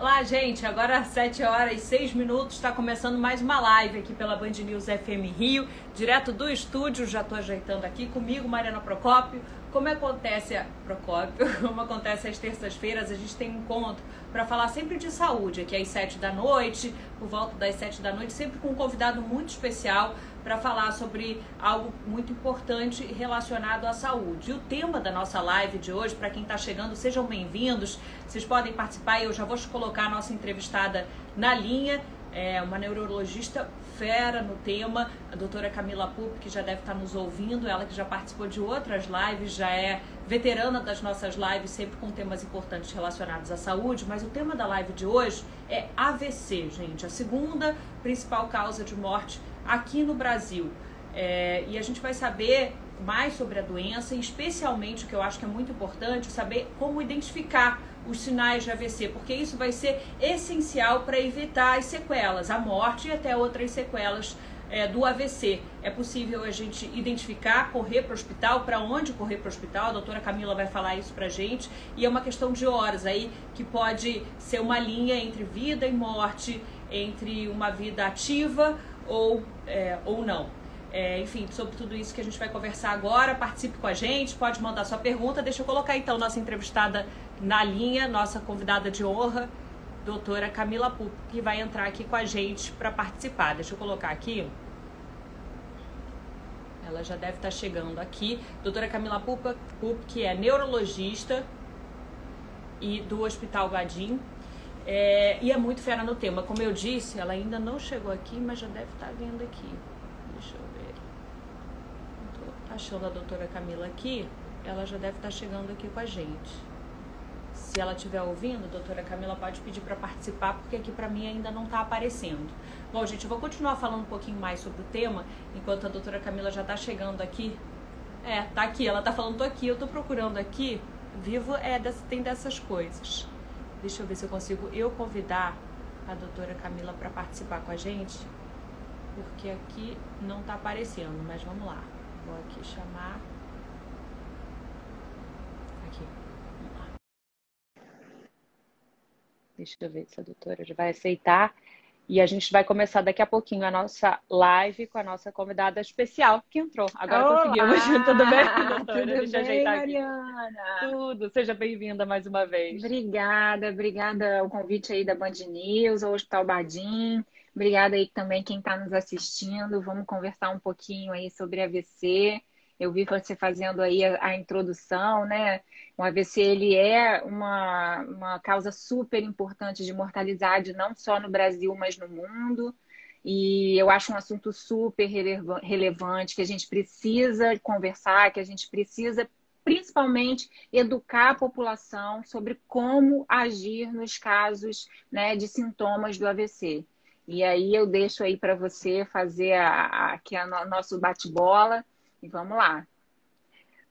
Olá, gente. Agora às 7 horas e 6 minutos está começando mais uma live aqui pela Band News FM Rio, direto do estúdio. Já estou ajeitando aqui comigo, Mariana Procópio. Como acontece, Procópio, como acontece às terças-feiras, a gente tem um encontro para falar sempre de saúde, aqui às 7 da noite, por volta das 7 da noite, sempre com um convidado muito especial para falar sobre algo muito importante relacionado à saúde. E o tema da nossa live de hoje, para quem está chegando, sejam bem-vindos. Vocês podem participar e eu já vou colocar a nossa entrevistada na linha. É uma neurologista fera no tema, a doutora Camila Pup, que já deve estar nos ouvindo, ela que já participou de outras lives, já é veterana das nossas lives, sempre com temas importantes relacionados à saúde, mas o tema da live de hoje é AVC, gente, a segunda principal causa de morte aqui no Brasil. É, e a gente vai saber mais sobre a doença e especialmente o que eu acho que é muito importante, saber como identificar os sinais de AVC, porque isso vai ser essencial para evitar as sequelas, a morte e até outras sequelas é, do AVC. É possível a gente identificar, correr para o hospital, para onde correr para o hospital, a doutora Camila vai falar isso para gente, e é uma questão de horas aí que pode ser uma linha entre vida e morte, entre uma vida ativa ou, é, ou não. É, enfim, sobre tudo isso que a gente vai conversar agora, participe com a gente, pode mandar sua pergunta. Deixa eu colocar então nossa entrevistada na linha, nossa convidada de honra, doutora Camila Pup, que vai entrar aqui com a gente para participar. Deixa eu colocar aqui. Ela já deve estar chegando aqui. Doutora Camila Pup, que é neurologista e do Hospital Gadim. É, e é muito fera no tema. Como eu disse, ela ainda não chegou aqui, mas já deve estar vindo aqui. Deixa eu ver. Estou achando a doutora Camila aqui. Ela já deve estar chegando aqui com a gente. Se ela estiver ouvindo, doutora Camila pode pedir para participar, porque aqui para mim ainda não está aparecendo. Bom, gente, eu vou continuar falando um pouquinho mais sobre o tema, enquanto a doutora Camila já está chegando aqui. É, tá aqui, ela tá falando, tô aqui, eu tô procurando aqui. Vivo é, tem dessas coisas. Deixa eu ver se eu consigo eu convidar a doutora Camila para participar com a gente, porque aqui não tá aparecendo, mas vamos lá. Vou aqui chamar Deixa eu ver se a doutora já vai aceitar. E a gente vai começar daqui a pouquinho a nossa live com a nossa convidada especial que entrou. Agora Olá! conseguimos. Tudo bem, doutora? Tudo Deixa bem, Mariana? Tudo. Seja bem-vinda mais uma vez. Obrigada, obrigada ao convite aí da Band News, ao Hospital Badim. Obrigada aí também quem está nos assistindo. Vamos conversar um pouquinho aí sobre AVC. Eu vi você fazendo aí a, a introdução, né? O AVC ele é uma, uma causa super importante de mortalidade, não só no Brasil, mas no mundo. E eu acho um assunto super relevante, que a gente precisa conversar, que a gente precisa principalmente educar a população sobre como agir nos casos né, de sintomas do AVC. E aí eu deixo aí para você fazer a, a, aqui o nosso bate-bola e vamos lá.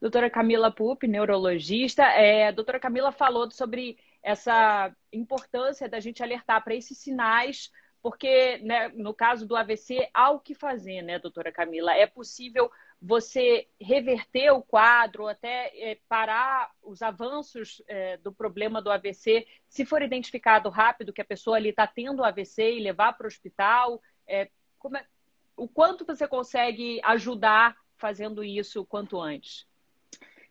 Doutora Camila Pup, neurologista. É, a doutora Camila falou sobre essa importância da gente alertar para esses sinais, porque né, no caso do AVC há o que fazer, né, doutora Camila? É possível você reverter o quadro, até é, parar os avanços é, do problema do AVC, se for identificado rápido que a pessoa ali está tendo AVC e levar para o hospital? É, é, o quanto você consegue ajudar fazendo isso quanto antes?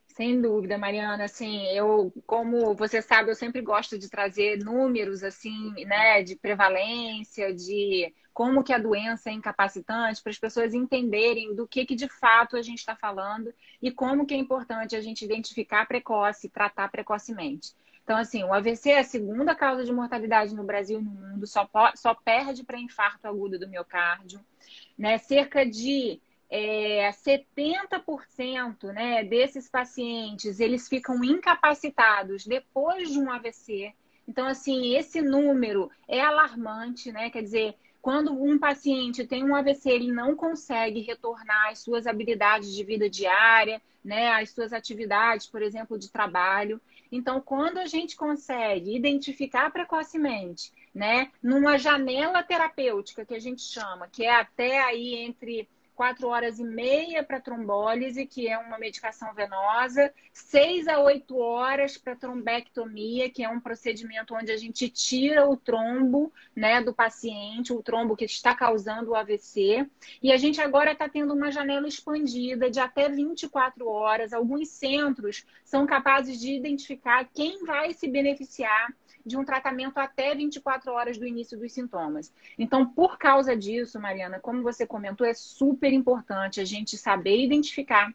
Sem dúvida, Mariana. Assim, eu, como você sabe, eu sempre gosto de trazer números assim, né, de prevalência, de como que a doença é incapacitante, para as pessoas entenderem do que, que de fato a gente está falando e como que é importante a gente identificar precoce, tratar precocemente. Então, assim, o AVC é a segunda causa de mortalidade no Brasil e no mundo, só, só perde para infarto agudo do miocárdio. Né? Cerca de é, 70% né, desses pacientes eles ficam incapacitados depois de um AVC. Então, assim, esse número é alarmante, né? Quer dizer, quando um paciente tem um AVC, ele não consegue retornar às suas habilidades de vida diária, né, às suas atividades, por exemplo, de trabalho. Então, quando a gente consegue identificar precocemente, né, numa janela terapêutica que a gente chama, que é até aí entre quatro horas e meia para trombólise, que é uma medicação venosa, seis a oito horas para trombectomia, que é um procedimento onde a gente tira o trombo né, do paciente, o trombo que está causando o AVC. E a gente agora está tendo uma janela expandida de até 24 horas. Alguns centros são capazes de identificar quem vai se beneficiar de um tratamento até 24 horas do início dos sintomas. Então, por causa disso, Mariana, como você comentou, é super importante a gente saber identificar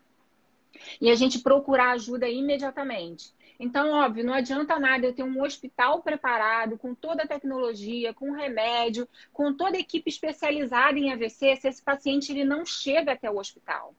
e a gente procurar ajuda imediatamente. Então, óbvio, não adianta nada eu ter um hospital preparado, com toda a tecnologia, com remédio, com toda a equipe especializada em AVC, se esse paciente ele não chega até o hospital.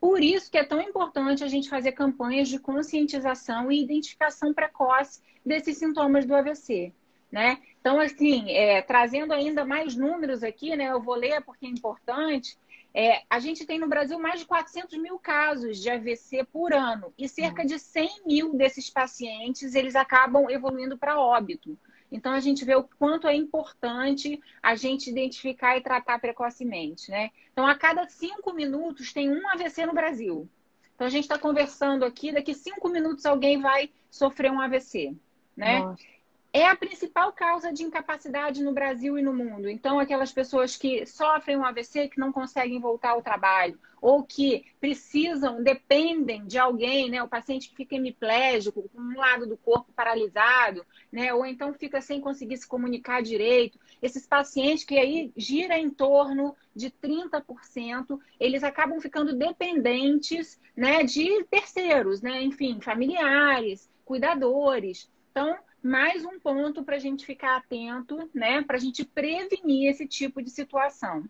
Por isso que é tão importante a gente fazer campanhas de conscientização e identificação precoce desses sintomas do AVC. Né? Então, assim, é, trazendo ainda mais números aqui, né? Eu vou ler porque é importante. É, a gente tem no Brasil mais de 400 mil casos de AVC por ano e cerca de 100 mil desses pacientes eles acabam evoluindo para óbito. Então a gente vê o quanto é importante a gente identificar e tratar precocemente, né? Então a cada cinco minutos tem um AVC no Brasil. Então a gente está conversando aqui, daqui cinco minutos alguém vai sofrer um AVC, né? Nossa é a principal causa de incapacidade no Brasil e no mundo. Então, aquelas pessoas que sofrem um AVC que não conseguem voltar ao trabalho, ou que precisam, dependem de alguém, né? O paciente que fica hemiplégico, com um lado do corpo paralisado, né? Ou então fica sem conseguir se comunicar direito. Esses pacientes que aí gira em torno de 30%, eles acabam ficando dependentes, né? De terceiros, né? Enfim, familiares, cuidadores. Então, mais um ponto para a gente ficar atento, né? Para a gente prevenir esse tipo de situação.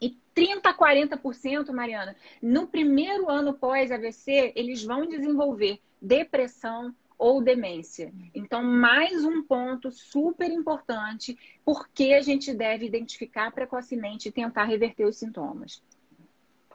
E 30 a 40%, Mariana, no primeiro ano pós-AVC, eles vão desenvolver depressão ou demência. Então, mais um ponto super importante, porque a gente deve identificar precocemente e tentar reverter os sintomas.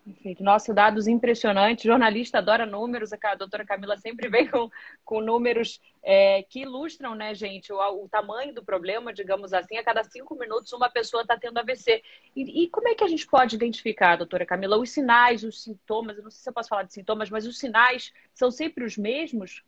Perfeito. Nossa, dados impressionantes. Jornalista adora números. A doutora Camila sempre vem com, com números é, que ilustram, né, gente, o, o, tamanho do problema, digamos assim. A cada cinco minutos, uma pessoa está tendo AVC. E, e, como é que a gente pode identificar, doutora Camila, os sinais, os sintomas? Eu não sei se eu posso falar de sintomas, mas os sinais são sempre os mesmos?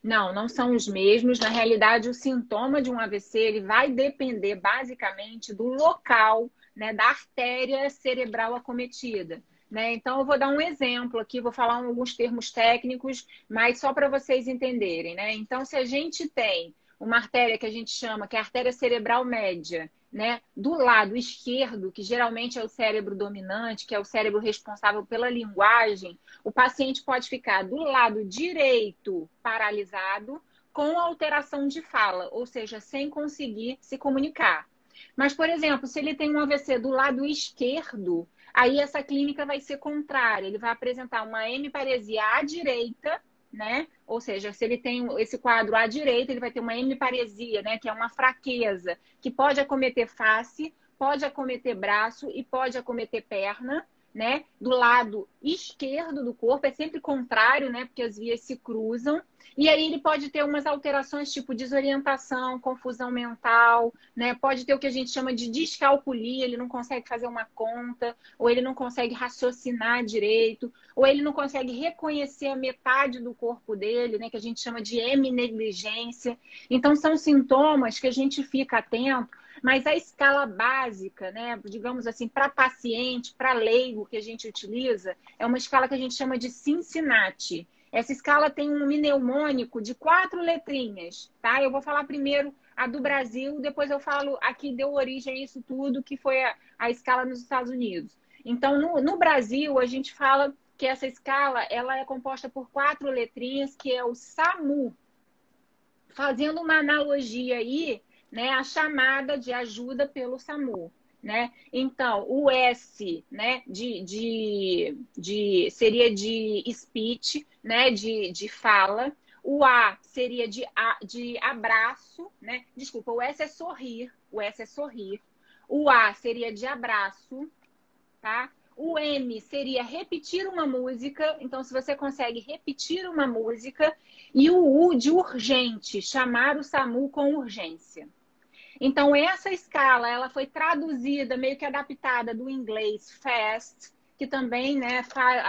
Não, não são os mesmos. Na realidade, o sintoma de um AVC ele vai depender basicamente do local, né, da artéria cerebral acometida. Né? Então, eu vou dar um exemplo aqui, vou falar alguns termos técnicos, mas só para vocês entenderem. Né? Então, se a gente tem uma artéria que a gente chama, que é a artéria cerebral média, né? do lado esquerdo, que geralmente é o cérebro dominante, que é o cérebro responsável pela linguagem, o paciente pode ficar do lado direito paralisado com alteração de fala, ou seja, sem conseguir se comunicar. Mas, por exemplo, se ele tem um AVC do lado esquerdo, Aí essa clínica vai ser contrária, ele vai apresentar uma hemiparesia à direita, né? Ou seja, se ele tem esse quadro à direita, ele vai ter uma hemiparesia, né? Que é uma fraqueza que pode acometer face, pode acometer braço e pode acometer perna né? Do lado esquerdo do corpo, é sempre contrário, né? Porque as vias se cruzam. E aí ele pode ter umas alterações tipo desorientação, confusão mental, né? Pode ter o que a gente chama de descalculia, ele não consegue fazer uma conta, ou ele não consegue raciocinar direito, ou ele não consegue reconhecer a metade do corpo dele, né? Que a gente chama de heminegligência. Então são sintomas que a gente fica atento mas a escala básica, né, digamos assim, para paciente, para leigo que a gente utiliza, é uma escala que a gente chama de Cincinnati. Essa escala tem um mnemônico de quatro letrinhas, tá? Eu vou falar primeiro a do Brasil, depois eu falo a que deu origem a isso tudo, que foi a, a escala nos Estados Unidos. Então, no, no Brasil, a gente fala que essa escala ela é composta por quatro letrinhas, que é o SAMU. Fazendo uma analogia aí, né, a chamada de ajuda pelo SAMU. Né? Então, o S, né, de, de, de, seria de speech, né, de, de fala. O A seria de, de abraço, né? Desculpa, o S é sorrir, o S é sorrir. O A seria de abraço, tá? O M seria repetir uma música. Então, se você consegue repetir uma música. E o U de urgente, chamar o SAMU com urgência. Então, essa escala ela foi traduzida, meio que adaptada do inglês fast que também né,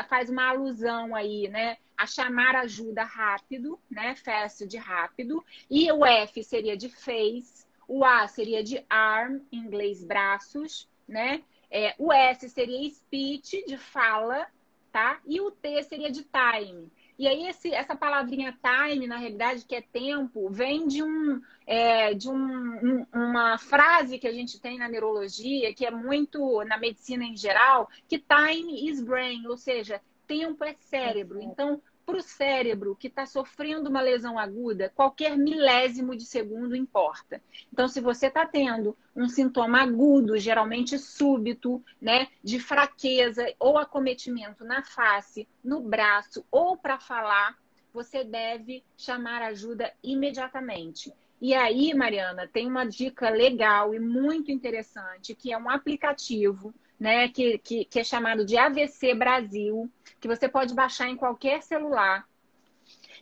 faz uma alusão aí, né? A chamar ajuda rápido, né? Fast de rápido. E o F seria de face, o A seria de arm, em inglês braços, né? É, o S seria speech, de fala, tá? E o T seria de time. E aí, esse, essa palavrinha time, na realidade, que é tempo, vem de, um, é, de um, um, uma frase que a gente tem na neurologia, que é muito na medicina em geral, que time is brain, ou seja, tempo é cérebro. Então, para o cérebro que está sofrendo uma lesão aguda, qualquer milésimo de segundo importa. Então, se você está tendo um sintoma agudo, geralmente súbito, né, de fraqueza ou acometimento na face, no braço ou para falar, você deve chamar ajuda imediatamente. E aí, Mariana, tem uma dica legal e muito interessante, que é um aplicativo né, que, que, que é chamado de AVC Brasil, que você pode baixar em qualquer celular,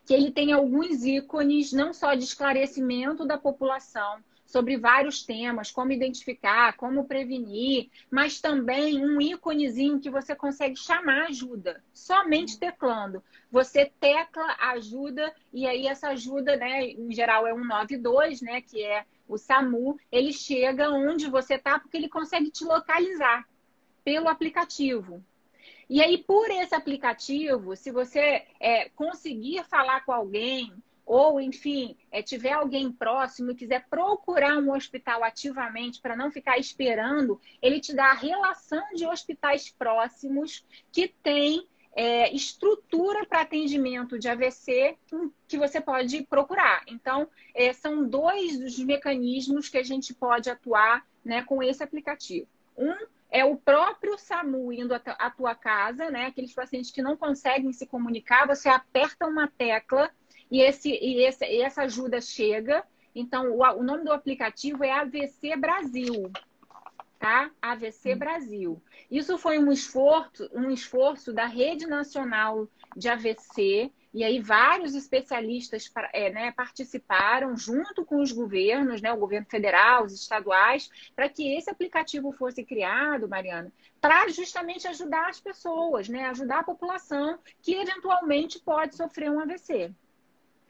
que ele tem alguns ícones, não só de esclarecimento da população sobre vários temas, como identificar, como prevenir, mas também um íconezinho que você consegue chamar ajuda, somente teclando. Você tecla ajuda e aí essa ajuda, né, em geral é 192, né, que é o SAMU, ele chega onde você está porque ele consegue te localizar pelo aplicativo. E aí, por esse aplicativo, se você é, conseguir falar com alguém, ou, enfim, é, tiver alguém próximo e quiser procurar um hospital ativamente para não ficar esperando, ele te dá a relação de hospitais próximos que tem é, estrutura para atendimento de AVC que você pode procurar. Então, é, são dois dos mecanismos que a gente pode atuar né, com esse aplicativo. Um é o próprio SAMU indo à tua casa, né? Aqueles pacientes que não conseguem se comunicar, você aperta uma tecla e, esse, e, esse, e essa ajuda chega. Então, o, o, nome do aplicativo é AVC Brasil, tá? AVC hum. Brasil. Isso foi um esforço, um esforço da Rede Nacional de AVC e aí vários especialistas é, né, participaram junto com os governos, né, o governo federal, os estaduais, para que esse aplicativo fosse criado, Mariana, para justamente ajudar as pessoas, né, ajudar a população que eventualmente pode sofrer um AVC.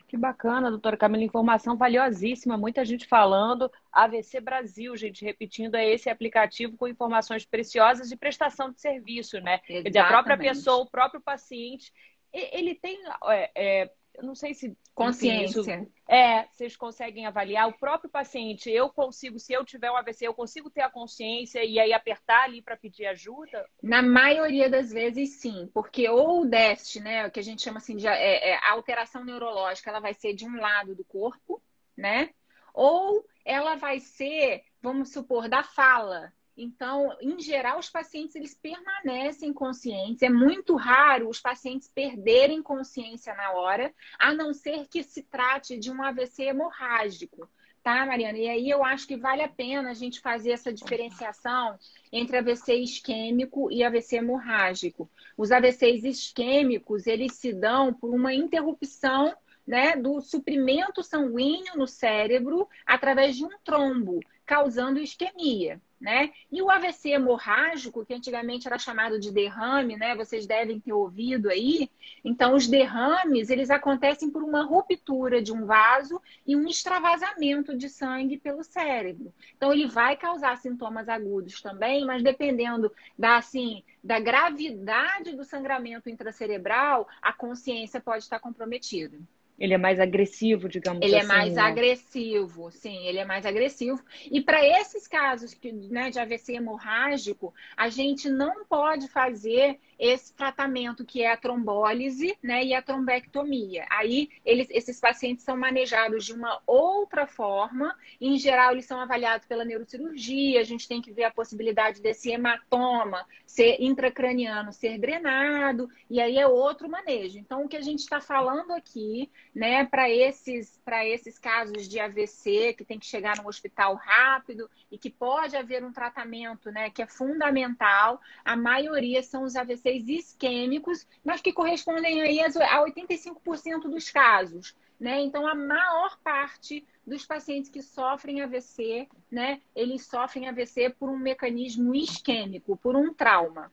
Que bacana, doutora Camila, informação valiosíssima, muita gente falando. AVC Brasil, gente, repetindo, é esse aplicativo com informações preciosas de prestação de serviço, né? Exatamente. Quer dizer, a própria pessoa, o próprio paciente, ele tem, é, é, eu não sei se consciência. Isso, é, vocês conseguem avaliar o próprio paciente. Eu consigo, se eu tiver um AVC, eu consigo ter a consciência e aí apertar ali para pedir ajuda? Na maioria das vezes, sim, porque ou o déficit, né, o que a gente chama assim de é, é, a alteração neurológica, ela vai ser de um lado do corpo, né? Ou ela vai ser, vamos supor, da fala. Então, em geral, os pacientes eles permanecem conscientes. É muito raro os pacientes perderem consciência na hora, a não ser que se trate de um AVC hemorrágico. Tá, Mariana? E aí eu acho que vale a pena a gente fazer essa diferenciação entre AVC isquêmico e AVC hemorrágico. Os AVCs isquêmicos, eles se dão por uma interrupção né, do suprimento sanguíneo no cérebro através de um trombo, causando isquemia né? E o AVC hemorrágico, que antigamente era chamado de derrame, né? Vocês devem ter ouvido aí. Então, os derrames, eles acontecem por uma ruptura de um vaso e um extravasamento de sangue pelo cérebro. Então, ele vai causar sintomas agudos também, mas dependendo da, assim, da gravidade do sangramento intracerebral, a consciência pode estar comprometida. Ele é mais agressivo, digamos ele assim. Ele é mais né? agressivo, sim, ele é mais agressivo. E para esses casos que, né, de AVC hemorrágico, a gente não pode fazer esse tratamento que é a trombólise né, e a trombectomia. Aí eles, esses pacientes são manejados de uma outra forma. Em geral, eles são avaliados pela neurocirurgia. A gente tem que ver a possibilidade desse hematoma ser intracraniano ser drenado, e aí é outro manejo. Então, o que a gente está falando aqui, né, para esses, esses casos de AVC, que tem que chegar no hospital rápido e que pode haver um tratamento né, que é fundamental, a maioria são os AVC AVCs isquêmicos, mas que correspondem aí a 85% dos casos. Né? Então, a maior parte dos pacientes que sofrem AVC, né, eles sofrem AVC por um mecanismo isquêmico, por um trauma.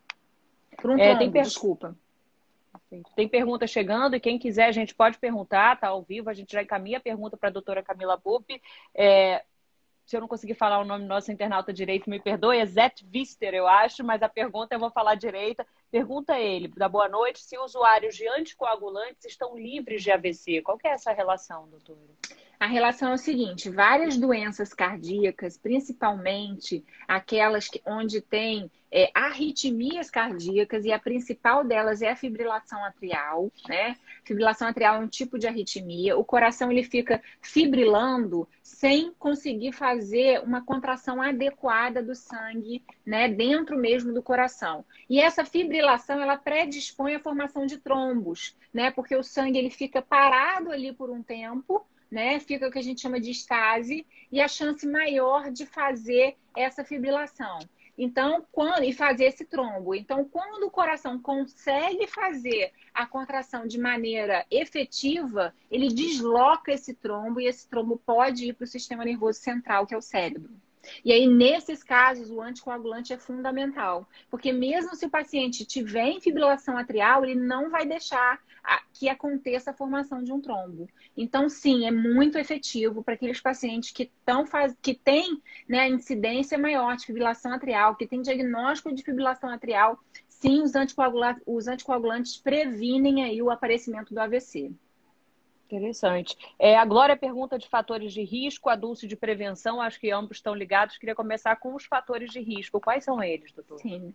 Por um é, trombo, per... desculpa. Tem pergunta chegando e quem quiser a gente pode perguntar, tá ao vivo, a gente já encaminha a pergunta para a doutora Camila Bupp. É, se eu não conseguir falar o nome do nosso internauta direito, me perdoe, é Zet Vister, eu acho, mas a pergunta eu vou falar direita. Pergunta ele, da boa noite, se usuários de anticoagulantes estão livres de AVC. Qual que é essa relação, doutora? A relação é o seguinte: várias doenças cardíacas, principalmente aquelas que, onde tem é, arritmias cardíacas, e a principal delas é a fibrilação atrial, né? Fibrilação atrial é um tipo de arritmia. O coração ele fica fibrilando sem conseguir fazer uma contração adequada do sangue, né, dentro mesmo do coração. E essa fibrilação ela predispõe à formação de trombos, né? Porque o sangue ele fica parado ali por um tempo né? Fica o que a gente chama de estase e a chance maior de fazer essa fibrilação. Então, quando e fazer esse trombo. Então, quando o coração consegue fazer a contração de maneira efetiva, ele desloca esse trombo e esse trombo pode ir para o sistema nervoso central, que é o cérebro. E aí, nesses casos, o anticoagulante é fundamental, porque mesmo se o paciente tiver em fibrilação atrial, ele não vai deixar que aconteça a formação de um trombo. Então, sim, é muito efetivo para aqueles pacientes que, tão faz... que têm né, incidência maior de fibrilação atrial, que têm diagnóstico de fibrilação atrial, sim, os, anticoagulantes, os anticoagulantes previnem aí o aparecimento do AVC. Interessante. É, a Glória pergunta de fatores de risco, a Dulce de prevenção, acho que ambos estão ligados. Queria começar com os fatores de risco. Quais são eles, doutor? Sim.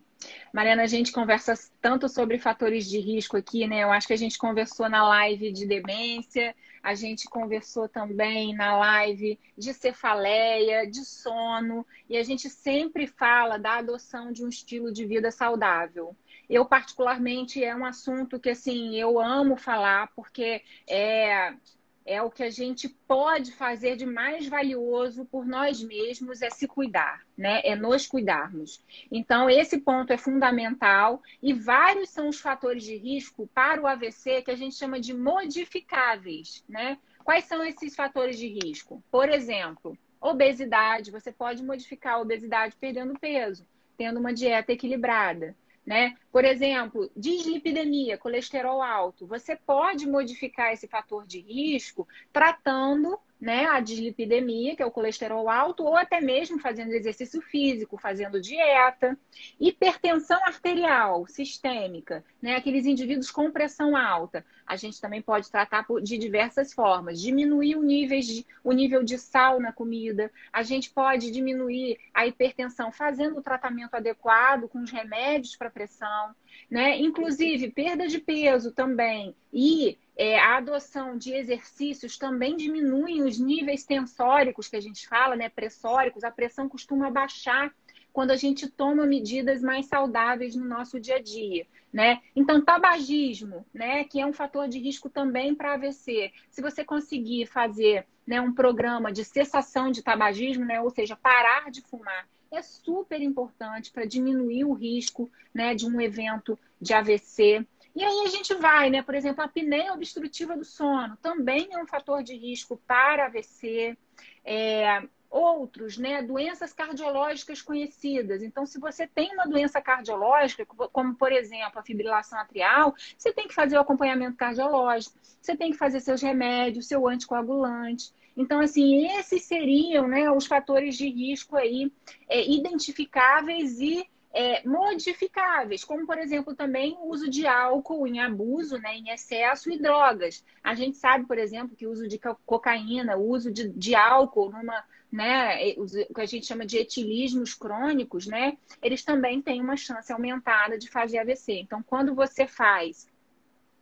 Mariana, a gente conversa tanto sobre fatores de risco aqui, né? Eu acho que a gente conversou na live de demência, a gente conversou também na live de cefaleia, de sono, e a gente sempre fala da adoção de um estilo de vida saudável. Eu, particularmente, é um assunto que, assim, eu amo falar, porque é, é o que a gente pode fazer de mais valioso por nós mesmos, é se cuidar, né? É nos cuidarmos. Então, esse ponto é fundamental e vários são os fatores de risco para o AVC que a gente chama de modificáveis, né? Quais são esses fatores de risco? Por exemplo, obesidade, você pode modificar a obesidade perdendo peso, tendo uma dieta equilibrada. Né? Por exemplo, dislipidemia, colesterol alto. Você pode modificar esse fator de risco tratando né, a dislipidemia, que é o colesterol alto, ou até mesmo fazendo exercício físico, fazendo dieta. Hipertensão arterial sistêmica, né, aqueles indivíduos com pressão alta. A gente também pode tratar de diversas formas. Diminuir o, nível de, o nível de sal na comida. A gente pode diminuir a hipertensão fazendo o tratamento adequado com os remédios para pressão. Né? Inclusive, perda de peso também. E é, a adoção de exercícios também diminuem os níveis tensóricos que a gente fala, né? Pressóricos, a pressão costuma baixar quando a gente toma medidas mais saudáveis no nosso dia a dia, né? Então, tabagismo, né, que é um fator de risco também para AVC. Se você conseguir fazer, né, um programa de cessação de tabagismo, né, ou seja, parar de fumar, é super importante para diminuir o risco, né, de um evento de AVC. E aí a gente vai, né? Por exemplo, a apneia obstrutiva do sono também é um fator de risco para AVC. É, outros, né, doenças cardiológicas conhecidas. Então, se você tem uma doença cardiológica, como por exemplo a fibrilação atrial, você tem que fazer o acompanhamento cardiológico, você tem que fazer seus remédios, seu anticoagulante. Então, assim, esses seriam né, os fatores de risco aí é, identificáveis e é, modificáveis, como por exemplo também o uso de álcool em abuso, né, em excesso e drogas. A gente sabe, por exemplo, que o uso de cocaína, o uso de, de álcool numa, né, o que a gente chama de etilismos crônicos, né, eles também têm uma chance aumentada de fazer AVC. Então, quando você faz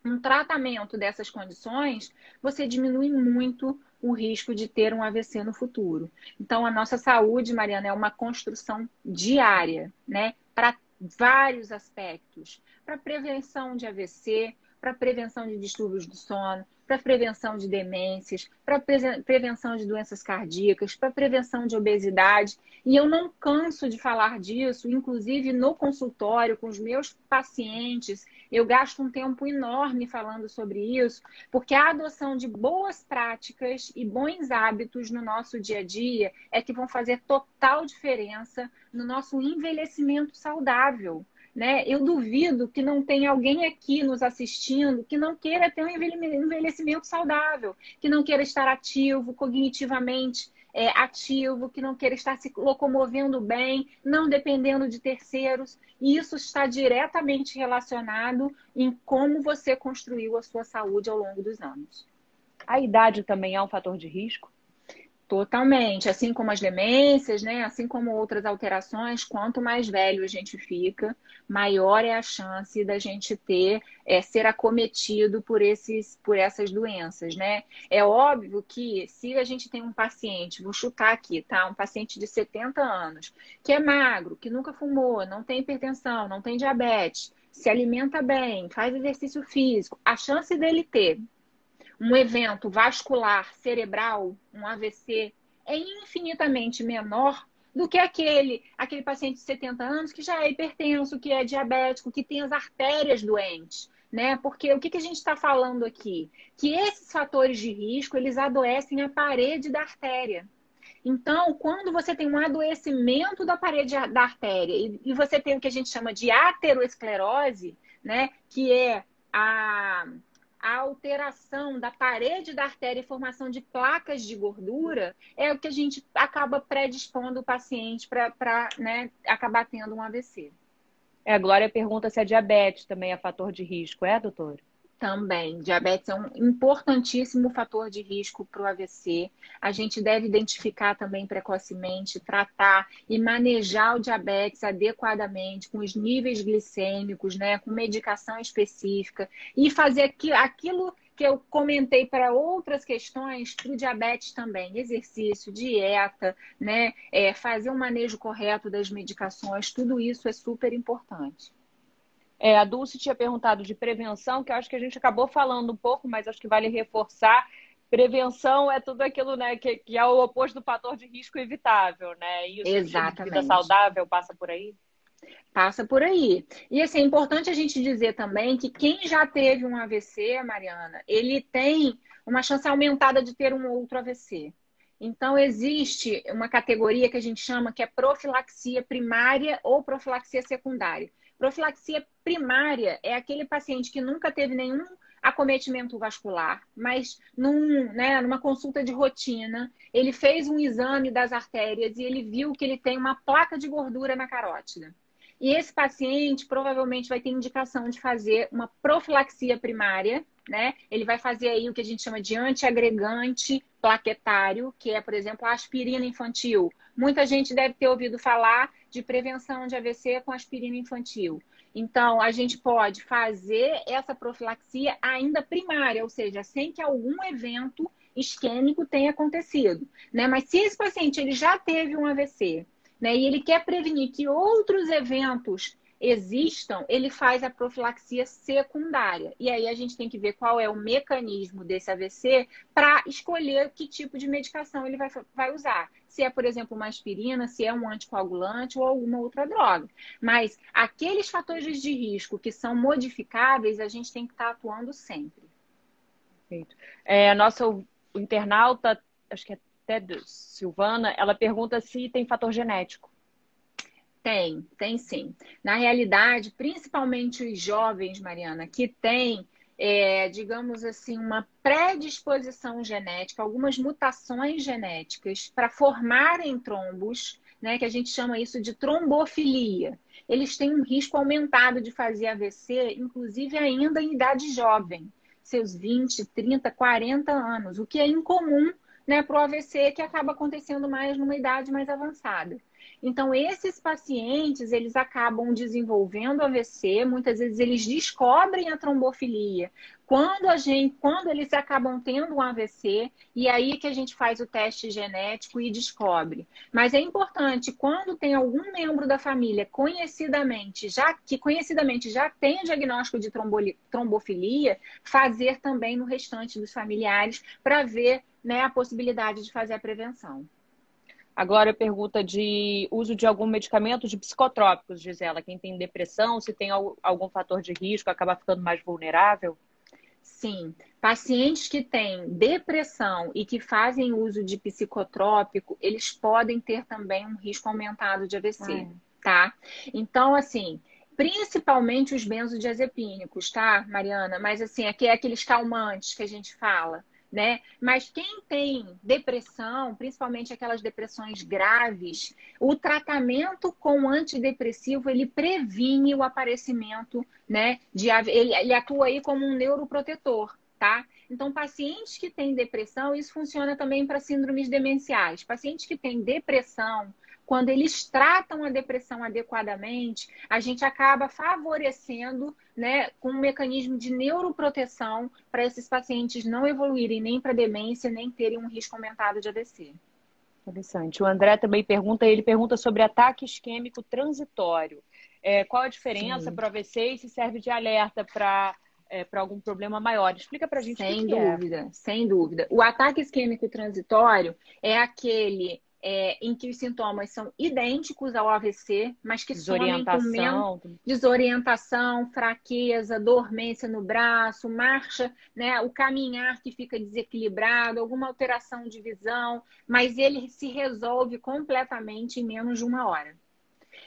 um tratamento dessas condições, você diminui muito o risco de ter um AVC no futuro. Então, a nossa saúde, Mariana, é uma construção diária, né? Para vários aspectos. Para prevenção de AVC, para prevenção de distúrbios do sono, para prevenção de demências, para prevenção de doenças cardíacas, para prevenção de obesidade. E eu não canso de falar disso, inclusive no consultório com os meus pacientes, eu gasto um tempo enorme falando sobre isso, porque a adoção de boas práticas e bons hábitos no nosso dia a dia é que vão fazer total diferença no nosso envelhecimento saudável né? Eu duvido que não tenha alguém aqui nos assistindo que não queira ter um envelhecimento saudável, que não queira estar ativo cognitivamente, é, ativo, que não queira estar se locomovendo bem, não dependendo de terceiros. E isso está diretamente relacionado em como você construiu a sua saúde ao longo dos anos. A idade também é um fator de risco? Totalmente, assim como as demências, né? Assim como outras alterações, quanto mais velho a gente fica, maior é a chance da gente ter é, ser acometido por esses, por essas doenças, né? É óbvio que se a gente tem um paciente, vou chutar aqui, tá? Um paciente de 70 anos, que é magro, que nunca fumou, não tem hipertensão, não tem diabetes, se alimenta bem, faz exercício físico, a chance dele ter um evento vascular cerebral, um AVC, é infinitamente menor do que aquele, aquele paciente de 70 anos que já é hipertenso, que é diabético, que tem as artérias doentes. Né? Porque o que, que a gente está falando aqui? Que esses fatores de risco, eles adoecem a parede da artéria. Então, quando você tem um adoecimento da parede da artéria e, e você tem o que a gente chama de aterosclerose, né? Que é a, a alteração da parede da artéria e formação de placas de gordura é o que a gente acaba predispondo o paciente para né, acabar tendo um AVC. É, a Glória pergunta se a diabetes também é fator de risco, é, doutor? Também. Diabetes é um importantíssimo fator de risco para o AVC. A gente deve identificar também precocemente, tratar e manejar o diabetes adequadamente, com os níveis glicêmicos, né, com medicação específica, e fazer aquilo que eu comentei para outras questões, para o diabetes também, exercício, dieta, né, é, fazer um manejo correto das medicações, tudo isso é super importante. É, a Dulce tinha perguntado de prevenção, que eu acho que a gente acabou falando um pouco, mas acho que vale reforçar. Prevenção é tudo aquilo né, que, que é o oposto do fator de risco evitável, né? E o Exatamente. vida saudável passa por aí? Passa por aí. E assim, é importante a gente dizer também que quem já teve um AVC, Mariana, ele tem uma chance aumentada de ter um outro AVC. Então, existe uma categoria que a gente chama que é profilaxia primária ou profilaxia secundária. Profilaxia primária é aquele paciente que nunca teve nenhum acometimento vascular, mas num, né, numa consulta de rotina, ele fez um exame das artérias e ele viu que ele tem uma placa de gordura na carótida. E esse paciente provavelmente vai ter indicação de fazer uma profilaxia primária, né? Ele vai fazer aí o que a gente chama de antiagregante plaquetário, que é, por exemplo, a aspirina infantil. Muita gente deve ter ouvido falar de prevenção de AVC com aspirina infantil. Então, a gente pode fazer essa profilaxia ainda primária, ou seja, sem que algum evento isquêmico tenha acontecido. Né? Mas se esse paciente ele já teve um AVC né, e ele quer prevenir que outros eventos existam, ele faz a profilaxia secundária. E aí a gente tem que ver qual é o mecanismo desse AVC para escolher que tipo de medicação ele vai, vai usar. Se é, por exemplo, uma aspirina, se é um anticoagulante ou alguma outra droga. Mas aqueles fatores de risco que são modificáveis, a gente tem que estar tá atuando sempre. Perfeito. É, a nossa internauta, acho que é até Silvana, ela pergunta se tem fator genético. Tem, tem sim. Na realidade, principalmente os jovens, Mariana, que têm, é, digamos assim, uma predisposição genética, algumas mutações genéticas para formarem trombos, né, que a gente chama isso de trombofilia. Eles têm um risco aumentado de fazer AVC, inclusive ainda em idade jovem, seus 20, 30, 40 anos, o que é incomum né, para o AVC que acaba acontecendo mais numa idade mais avançada. Então, esses pacientes, eles acabam desenvolvendo AVC, muitas vezes eles descobrem a trombofilia. Quando a gente, quando eles acabam tendo um AVC, e aí que a gente faz o teste genético e descobre. Mas é importante, quando tem algum membro da família conhecidamente, já que conhecidamente já tem o diagnóstico de trombofilia, fazer também no restante dos familiares para ver né, a possibilidade de fazer a prevenção. Agora pergunta de uso de algum medicamento de psicotrópicos, Gisela. Quem tem depressão, se tem algum fator de risco, acaba ficando mais vulnerável? Sim. Pacientes que têm depressão e que fazem uso de psicotrópico, eles podem ter também um risco aumentado de AVC, ah. tá? Então, assim, principalmente os benzodiazepínicos, tá, Mariana? Mas assim, aqui é aqueles calmantes que a gente fala né? Mas quem tem depressão, principalmente aquelas depressões graves, o tratamento com antidepressivo ele previne o aparecimento, né? De, ele, ele atua aí como um neuroprotetor, tá? Então, pacientes que têm depressão, isso funciona também para síndromes demenciais. Pacientes que têm depressão, quando eles tratam a depressão adequadamente, a gente acaba favorecendo, né, com um mecanismo de neuroproteção para esses pacientes não evoluírem nem para demência, nem terem um risco aumentado de ADC. Interessante. O André também pergunta, ele pergunta sobre ataque isquêmico transitório. É, qual a diferença para o AVC e se serve de alerta para é, para algum problema maior. Explica para a gente sem é. dúvida, é. Sem dúvida. O ataque isquêmico transitório é aquele é, em que os sintomas são idênticos ao AVC, mas que somem com menos desorientação, fraqueza, dormência no braço, marcha, né, o caminhar que fica desequilibrado, alguma alteração de visão, mas ele se resolve completamente em menos de uma hora.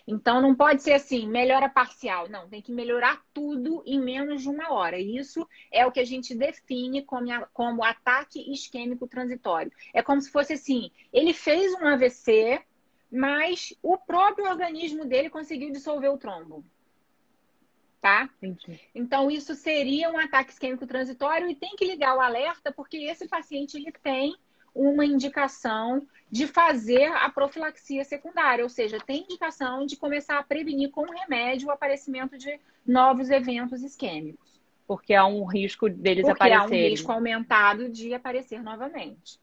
Então não pode ser assim, melhora parcial. Não, tem que melhorar tudo em menos de uma hora. Isso é o que a gente define como, como ataque isquêmico transitório. É como se fosse assim: ele fez um AVC, mas o próprio organismo dele conseguiu dissolver o trombo. Tá? Entendi. Então, isso seria um ataque isquêmico transitório e tem que ligar o alerta, porque esse paciente ele tem uma indicação de fazer a profilaxia secundária, ou seja, tem indicação de começar a prevenir com remédio o aparecimento de novos eventos isquêmicos. Porque há um risco deles Porque aparecerem. Há um risco aumentado de aparecer novamente.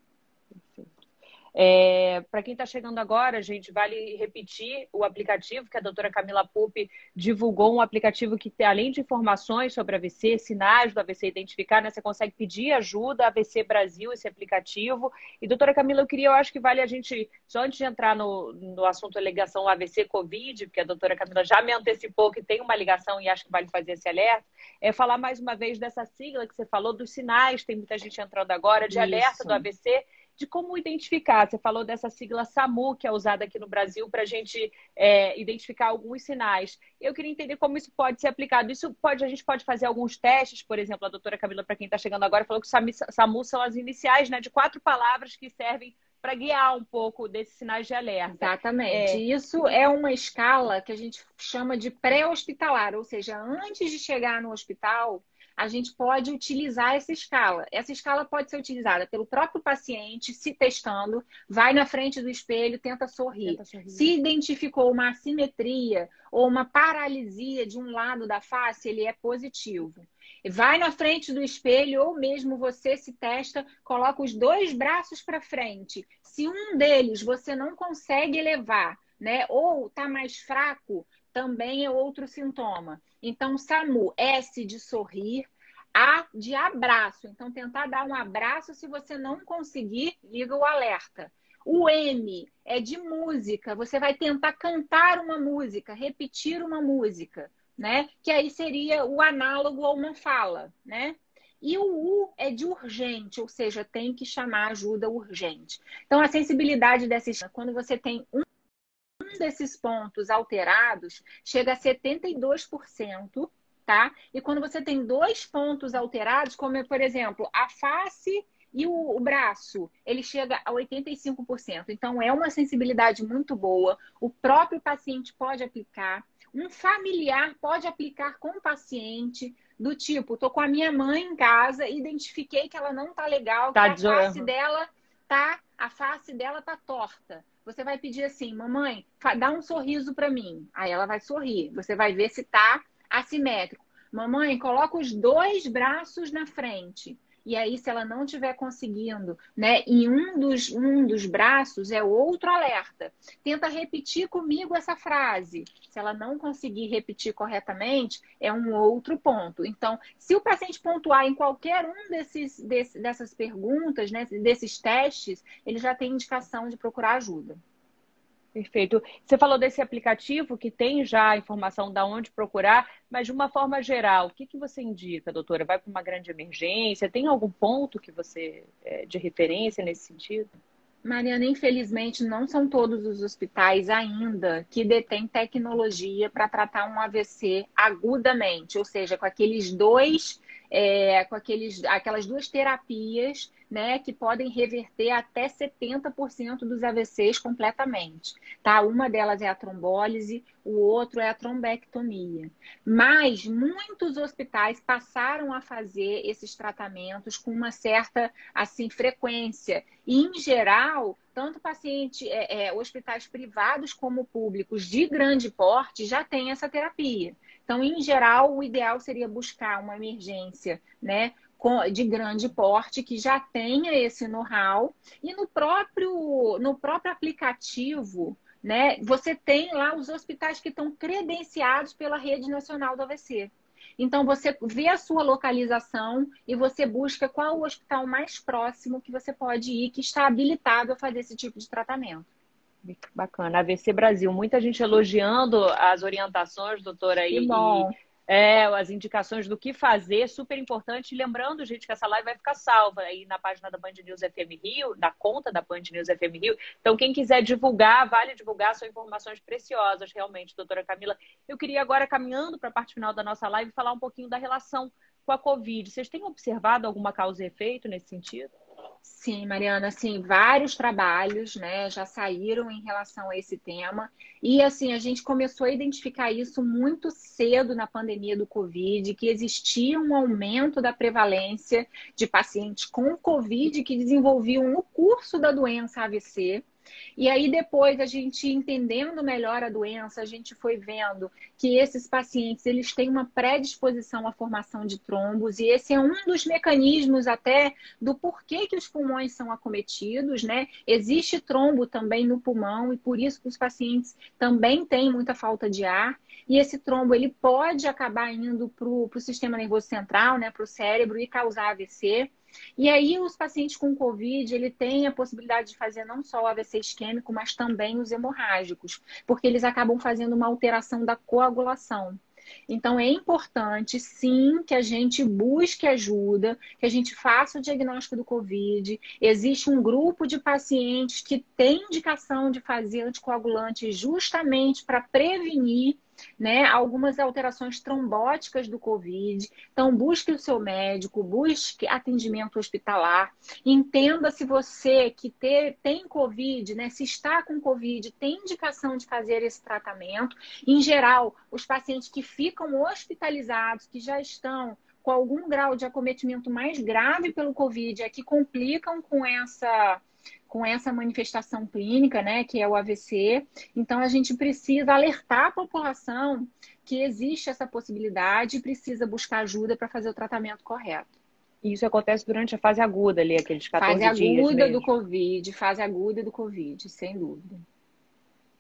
É, para quem está chegando agora, gente, vale repetir o aplicativo que a doutora Camila Pupi divulgou, um aplicativo que, além de informações sobre AVC, sinais do AVC identificar, né, você consegue pedir ajuda, AVC Brasil, esse aplicativo. E, doutora Camila, eu queria, eu acho que vale a gente, só antes de entrar no, no assunto ligação AVC-Covid, porque a doutora Camila já me antecipou que tem uma ligação e acho que vale fazer esse alerta, é falar mais uma vez dessa sigla que você falou, dos sinais, tem muita gente entrando agora, de Isso. alerta do AVC de como identificar. Você falou dessa sigla SAMU, que é usada aqui no Brasil, para a gente é, identificar alguns sinais. Eu queria entender como isso pode ser aplicado. Isso pode, a gente pode fazer alguns testes, por exemplo, a doutora Camila, para quem está chegando agora, falou que SAMU são as iniciais né, de quatro palavras que servem para guiar um pouco desses sinais de alerta. Exatamente. É... Isso é uma escala que a gente chama de pré-hospitalar, ou seja, antes de chegar no hospital, a gente pode utilizar essa escala. Essa escala pode ser utilizada pelo próprio paciente, se testando, vai na frente do espelho, tenta sorrir. Tenta sorrir. Se identificou uma assimetria ou uma paralisia de um lado da face, ele é positivo. Vai na frente do espelho ou mesmo você se testa, coloca os dois braços para frente. Se um deles você não consegue elevar, né, ou está mais fraco, também é outro sintoma. Então, SAMU, S de sorrir, A de abraço. Então, tentar dar um abraço, se você não conseguir, liga o alerta. O M é de música. Você vai tentar cantar uma música, repetir uma música, né? Que aí seria o análogo a uma fala, né? E o U é de urgente, ou seja, tem que chamar ajuda urgente. Então, a sensibilidade dessa quando você tem um desses pontos alterados chega a 72%, tá? E quando você tem dois pontos alterados, como por exemplo, a face e o, o, braço, ele chega a 85%. Então, é uma sensibilidade muito boa. O próprio paciente pode aplicar. Um familiar pode aplicar com o paciente, do tipo, tô com a minha mãe em casa, identifiquei que ela não tá legal, tá que a face dela tá, a face dela tá torta. Você vai pedir assim, mamãe, dá um sorriso para mim. Aí ela vai sorrir. Você vai ver se tá assimétrico. Mamãe, coloca os dois braços na frente. E aí, se ela não estiver conseguindo, né, em um dos, um dos braços, é outro alerta. Tenta repetir comigo essa frase. Se ela não conseguir repetir corretamente, é um outro ponto. Então, se o paciente pontuar em qualquer um desses, desse, dessas perguntas, né, desses testes, ele já tem indicação de procurar ajuda. Perfeito. Você falou desse aplicativo que tem já a informação de onde procurar, mas de uma forma geral, o que, que você indica, doutora? Vai para uma grande emergência? Tem algum ponto que você é, de referência nesse sentido? Mariana, infelizmente, não são todos os hospitais ainda que detêm tecnologia para tratar um AVC agudamente, ou seja, com aqueles dois, é, com aqueles, aquelas duas terapias né, que podem reverter até 70% dos AVCs completamente. Tá? Uma delas é a trombólise, o outro é a trombectomia. Mas muitos hospitais passaram a fazer esses tratamentos com uma certa assim frequência. E, em geral, tanto paciente, é, é, hospitais privados como públicos de grande porte já têm essa terapia. Então, em geral, o ideal seria buscar uma emergência, né? De grande porte que já tenha esse know-how e no próprio no próprio aplicativo né você tem lá os hospitais que estão credenciados pela rede nacional do AVC então você vê a sua localização e você busca qual o hospital mais próximo que você pode ir que está habilitado a fazer esse tipo de tratamento Bacana. AVC Brasil, muita gente elogiando as orientações, doutora. Que bom. E é, as indicações do que fazer, super importante. Lembrando, gente, que essa live vai ficar salva aí na página da Band News FM Rio, na conta da Band News FM Rio. Então, quem quiser divulgar, vale divulgar, são informações preciosas, realmente, doutora Camila. Eu queria agora, caminhando para a parte final da nossa live, falar um pouquinho da relação com a Covid. Vocês têm observado alguma causa e efeito nesse sentido? Sim, Mariana, assim, vários trabalhos, né, já saíram em relação a esse tema. E assim, a gente começou a identificar isso muito cedo na pandemia do Covid, que existia um aumento da prevalência de pacientes com Covid que desenvolviam o curso da doença AVC. E aí, depois, a gente entendendo melhor a doença, a gente foi vendo que esses pacientes eles têm uma predisposição à formação de trombos, e esse é um dos mecanismos até do porquê que os pulmões são acometidos, né? Existe trombo também no pulmão, e por isso que os pacientes também têm muita falta de ar. E esse trombo ele pode acabar indo para o sistema nervoso central, né, para o cérebro e causar AVC. E aí, os pacientes com Covid, ele tem a possibilidade de fazer não só o AVC isquêmico, mas também os hemorrágicos, porque eles acabam fazendo uma alteração da coagulação. Então, é importante, sim, que a gente busque ajuda, que a gente faça o diagnóstico do Covid. Existe um grupo de pacientes que tem indicação de fazer anticoagulante justamente para prevenir né, algumas alterações trombóticas do Covid. Então, busque o seu médico, busque atendimento hospitalar. Entenda se você que ter, tem Covid, né, se está com Covid, tem indicação de fazer esse tratamento. Em geral, os pacientes que ficam hospitalizados, que já estão com algum grau de acometimento mais grave pelo Covid, é que complicam com essa com essa manifestação clínica, né, que é o AVC. Então, a gente precisa alertar a população que existe essa possibilidade e precisa buscar ajuda para fazer o tratamento correto. E isso acontece durante a fase aguda ali, aqueles 14 fase dias. Fase aguda do Covid, fase aguda do Covid, sem dúvida.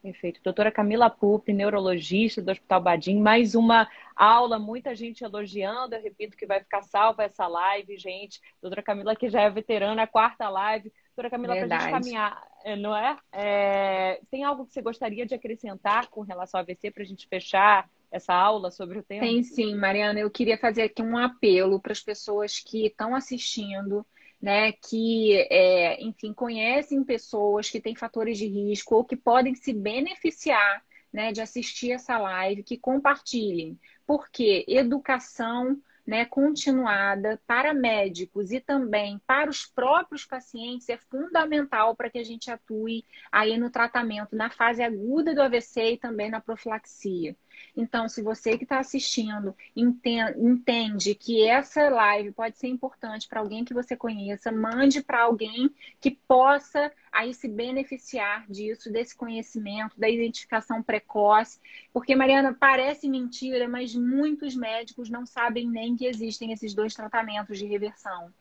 Perfeito. Doutora Camila Pupi, neurologista do Hospital Badim, mais uma aula, muita gente elogiando. Eu repito que vai ficar salva essa live, gente. Doutora Camila, que já é veterana, a quarta live. Doutora Camila, para a gente caminhar, é, não é? é? Tem algo que você gostaria de acrescentar com relação ao AVC para a gente fechar essa aula sobre o tema? Tem sim, Mariana. Eu queria fazer aqui um apelo para as pessoas que estão assistindo, né, que, é, enfim, conhecem pessoas que têm fatores de risco ou que podem se beneficiar né, de assistir essa live, que compartilhem. Porque educação né, continuada para médicos e também para os próprios pacientes é fundamental para que a gente atue aí no tratamento na fase aguda do AVC e também na profilaxia. Então, se você que está assistindo entende que essa live pode ser importante para alguém que você conheça, mande para alguém que possa aí se beneficiar disso, desse conhecimento, da identificação precoce. Porque, Mariana, parece mentira, mas muitos médicos não sabem nem que existem esses dois tratamentos de reversão.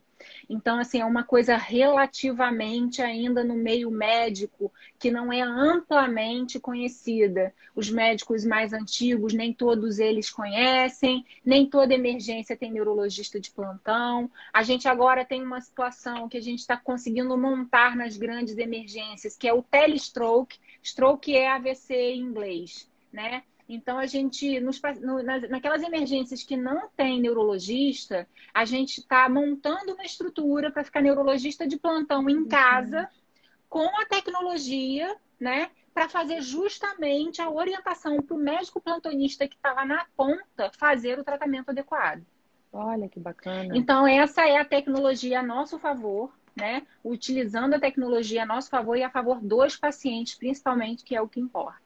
Então, assim, é uma coisa relativamente ainda no meio médico que não é amplamente conhecida. Os médicos mais antigos, nem todos eles conhecem, nem toda emergência tem neurologista de plantão. A gente agora tem uma situação que a gente está conseguindo montar nas grandes emergências, que é o telestroke. Stroke é AVC em inglês, né? Então, a gente, nos, naquelas emergências que não tem neurologista, a gente está montando uma estrutura para ficar neurologista de plantão em casa, com a tecnologia, né? Para fazer justamente a orientação para o médico plantonista que está lá na ponta fazer o tratamento adequado. Olha que bacana. Então, essa é a tecnologia a nosso favor, né? Utilizando a tecnologia a nosso favor e a favor dos pacientes, principalmente, que é o que importa.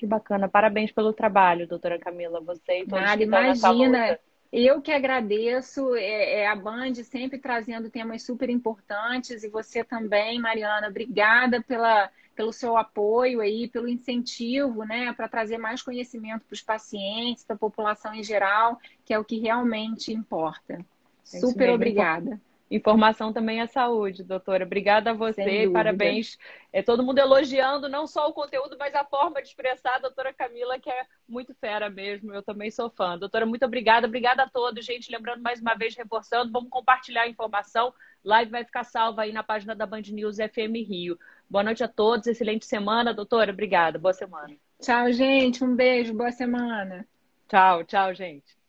Que bacana. Parabéns pelo trabalho, doutora Camila. Você e todos Nada, imagina. Eu que agradeço, é, é, a Band sempre trazendo temas super importantes e você também, Mariana, obrigada pela, pelo seu apoio aí, pelo incentivo, né, para trazer mais conhecimento para os pacientes, para a população em geral, que é o que realmente importa. É super obrigada. Informação também é saúde, doutora. Obrigada a você. Parabéns. É todo mundo elogiando não só o conteúdo, mas a forma de expressar a doutora Camila, que é muito fera mesmo. Eu também sou fã. Doutora, muito obrigada. Obrigada a todos, gente. Lembrando mais uma vez, reforçando, vamos compartilhar a informação. Live vai ficar salva aí na página da Band News FM Rio. Boa noite a todos. Excelente semana, doutora. Obrigada. Boa semana. Tchau, gente. Um beijo. Boa semana. Tchau, tchau, gente.